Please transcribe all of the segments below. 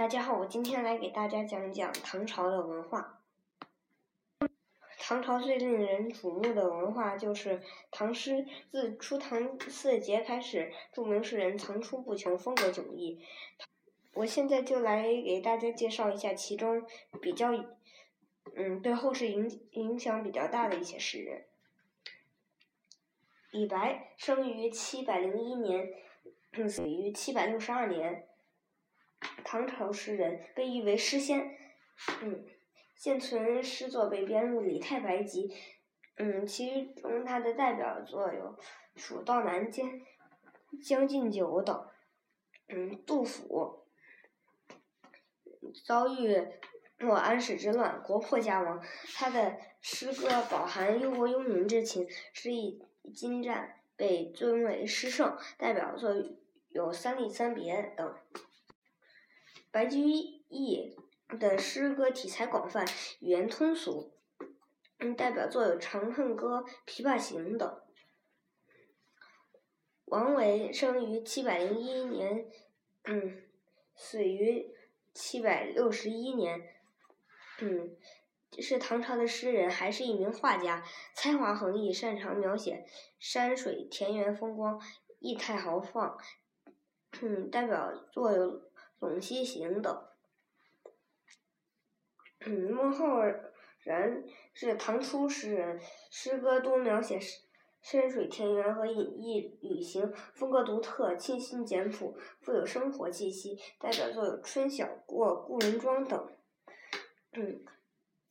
大家好，我今天来给大家讲讲唐朝的文化。唐朝最令人瞩目的文化就是唐诗。自初唐四杰开始，著名诗人层出不穷，风格迥异。我现在就来给大家介绍一下其中比较，嗯，对后世影影响比较大的一些诗人。李白生于七百零一年，死于七百六十二年。唐朝诗人被誉为诗仙，嗯，现存诗作被编入《李太白集》，嗯，其中他的代表作有《蜀道难》《将将进酒》等，嗯，杜甫遭遇过安史之乱，国破家亡，他的诗歌饱含忧国忧民之情，诗意精湛，被尊为诗圣，代表作有《三吏三别》等。白居易的诗歌题材广泛，语言通俗，嗯，代表作有《长恨歌》《琵琶行》等。王维生于七百零一年，嗯，死于七百六十一年，嗯，是唐朝的诗人，还是一名画家，才华横溢，擅长描写山水田园风光，意态豪放，嗯，代表作有。《陇西行》等，嗯，孟浩然是唐初诗人，诗歌多描写山水田园和隐逸旅行，风格独特，清新简朴，富有生活气息。代表作有《春晓》《过故人庄》等。嗯，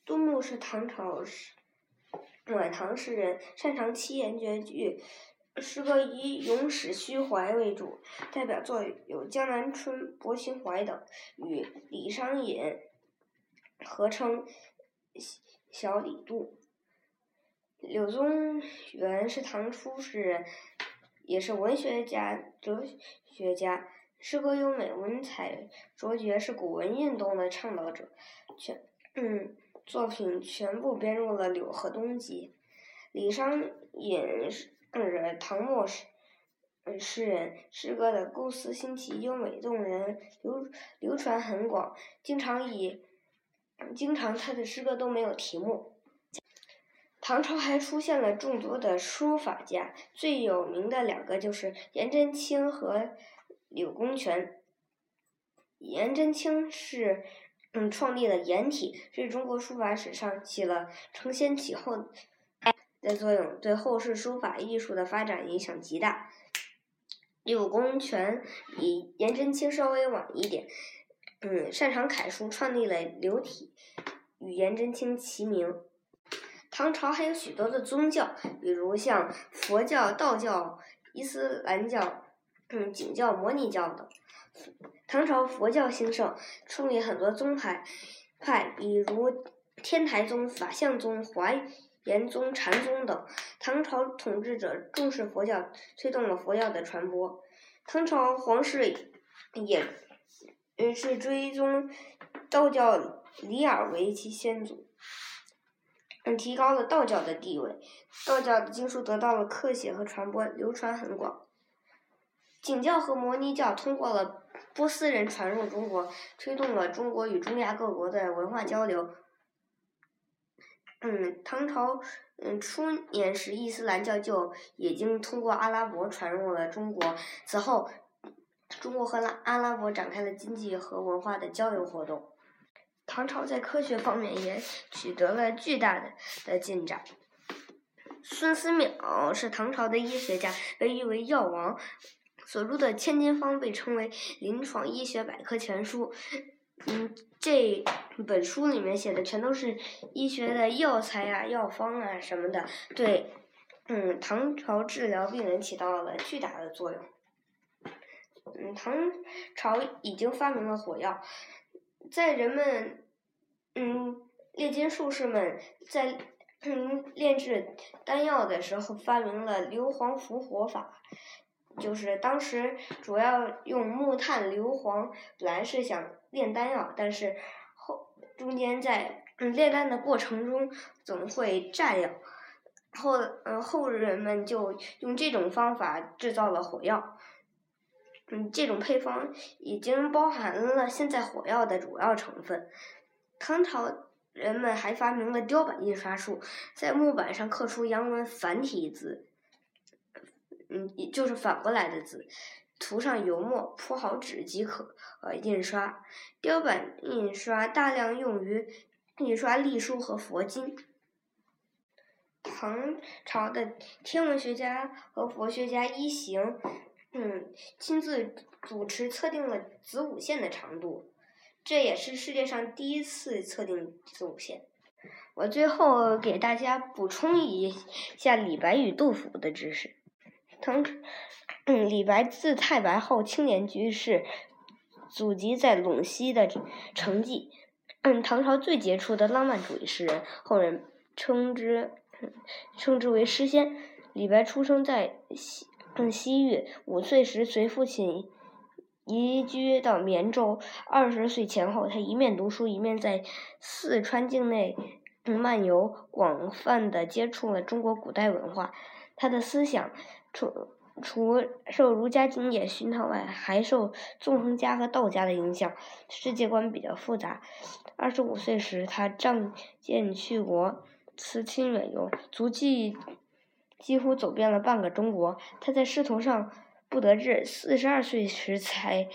杜牧是唐朝诗晚唐诗人，擅长七言绝句。诗歌以咏史虚怀为主，代表作有《江南春》《泊秦淮》等，与李商隐合称“小李杜”。柳宗元是唐初诗人，也是文学家、哲学家，诗歌优美，文采卓绝，是古文运动的倡导者。全嗯，作品全部编入了《柳河东集》。李商隐是。嗯唐末诗诗人，诗歌的构思新奇、优美动人，流流传很广。经常以，经常他的诗歌都没有题目。唐朝还出现了众多的书法家，最有名的两个就是颜真卿和柳公权。颜真卿是嗯创立了颜体，是中国书法史上起了承先启后。的作用对后世书法艺术的发展影响极大。柳公权比颜真卿稍微晚一点，嗯，擅长楷书，创立了柳体，与颜真卿齐名。唐朝还有许多的宗教，比如像佛教、道教、伊斯兰教、嗯，景教、摩尼教等。唐朝佛教兴盛，创立很多宗派，派比如天台宗、法相宗、华。严宗、禅宗等，唐朝统治者重视佛教，推动了佛教的传播。唐朝皇室也是追宗道教李耳为其先祖，嗯，提高了道教的地位。道教的经书得到了刻写和传播，流传很广。景教和摩尼教通过了波斯人传入中国，推动了中国与中亚各国的文化交流。嗯，唐朝嗯初年时，伊斯兰教就已经通过阿拉伯传入了中国。此后，中国和拉阿拉伯展开了经济和文化的交流活动。唐朝在科学方面也取得了巨大的的进展。孙思邈是唐朝的医学家，被誉为药王，所著的《千金方》被称为临床医学百科全书。嗯，这本书里面写的全都是医学的药材啊、药方啊什么的，对，嗯，唐朝治疗病人起到了巨大的作用。嗯，唐朝已经发明了火药，在人们，嗯，炼金术士们在炼制丹药的时候，发明了硫磺伏火法。就是当时主要用木炭、硫磺，本来是想炼丹药，但是后中间在炼丹的过程中总会炸药，后嗯后人们就用这种方法制造了火药。嗯，这种配方已经包含了现在火药的主要成分。唐朝人们还发明了雕版印刷术，在木板上刻出洋文繁体字，嗯，也就是反过来的字，涂上油墨，铺好纸即可呃印刷。雕版印刷大量用于印刷隶书和佛经。唐朝的天文学家和佛学家一行，嗯，亲自主持测定了子午线的长度，这也是世界上第一次测定子午线。我最后给大家补充一下李白与杜甫的知识。唐，嗯，李白字太白后青年居士，祖籍在陇西的成纪，嗯，唐朝最杰出的浪漫主义诗人，后人称之。称之为诗仙。李白出生在西嗯西域，五岁时随父亲移居到绵州。二十岁前后，他一面读书，一面在四川境内漫游，广泛的接触了中国古代文化。他的思想除除受儒家经典熏陶外，还受纵横家和道家的影响，世界观比较复杂。二十五岁时，他仗剑去国。辞亲远游，足迹几乎走遍了半个中国。他在仕途上不得志，四十二岁时才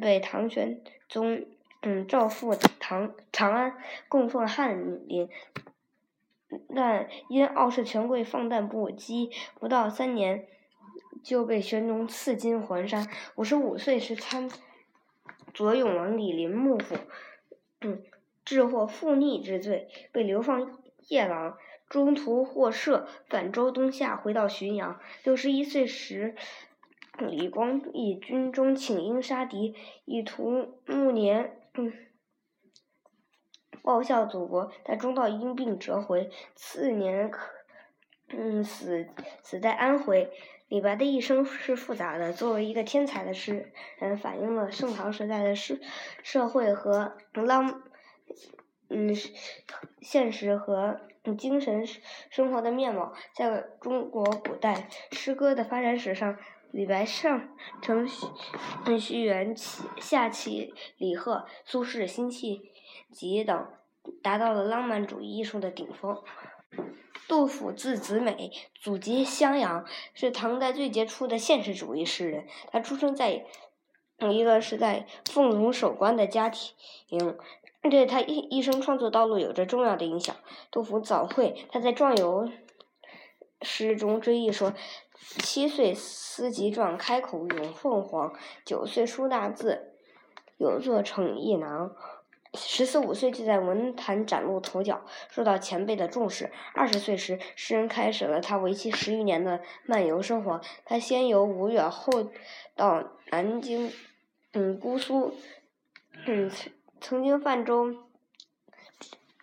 被唐玄宗嗯召赴唐长安供奉翰林，但因傲视权贵，放荡不羁，不到三年就被玄宗赐金还山。五十五岁时参左永王李林幕府，嗯，治获附逆之罪，被流放。夜郎中途获赦，返州东下，回到浔阳。六十一岁时，李光义军中请缨杀敌，以图暮年报效祖国。但中道因病折回，次年可嗯死死在安徽。李白的一生是复杂的，作为一个天才的诗人，反映了盛唐时代的社社会和浪。嗯，现实和精神生活的面貌，在中国古代诗歌的发展史上，李白上承虚虚元，下启李贺，苏轼辛弃集等，达到了浪漫主义艺术的顶峰。杜甫字子美，祖籍襄阳，是唐代最杰出的现实主义诗人。他出生在一个是在凤龙守关的家庭。对他一一生创作道路有着重要的影响。杜甫早会，他在壮游诗中追忆说：“七岁思及壮，开口咏凤凰；九岁书大字，有作成一囊；十四五岁就在文坛崭露头角，受到前辈的重视。二十岁时，诗人开始了他为期十余年的漫游生活。他先游吴越，后到南京、嗯姑苏、嗯。”曾经泛舟，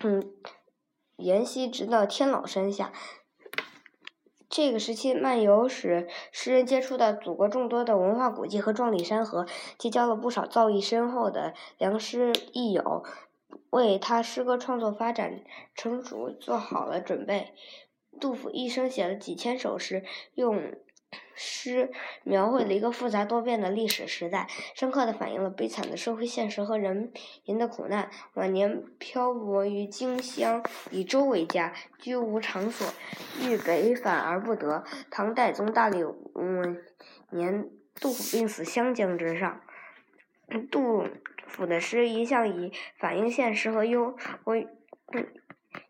嗯，沿溪直到天老山下。这个时期漫游使诗人接触到祖国众多的文化古迹和壮丽山河，结交了不少造诣深厚的良师益友，为他诗歌创作发展成熟做好了准备。杜甫一生写了几千首诗，用。诗描绘了一个复杂多变的历史时代，深刻地反映了悲惨的社会现实和人民的苦难。晚年漂泊于荆襄，以舟为家，居无场所，欲北返而不得。唐代宗大历五年，杜甫病死湘江之上。杜甫的诗一向以反映现实和忧为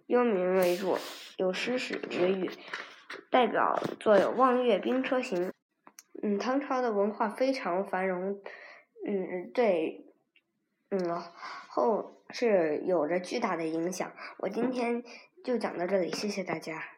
忧民为主，有诗史之誉。代表作有《望月兵车行》。嗯，唐朝的文化非常繁荣，嗯，对，嗯，后是有着巨大的影响。我今天就讲到这里，谢谢大家。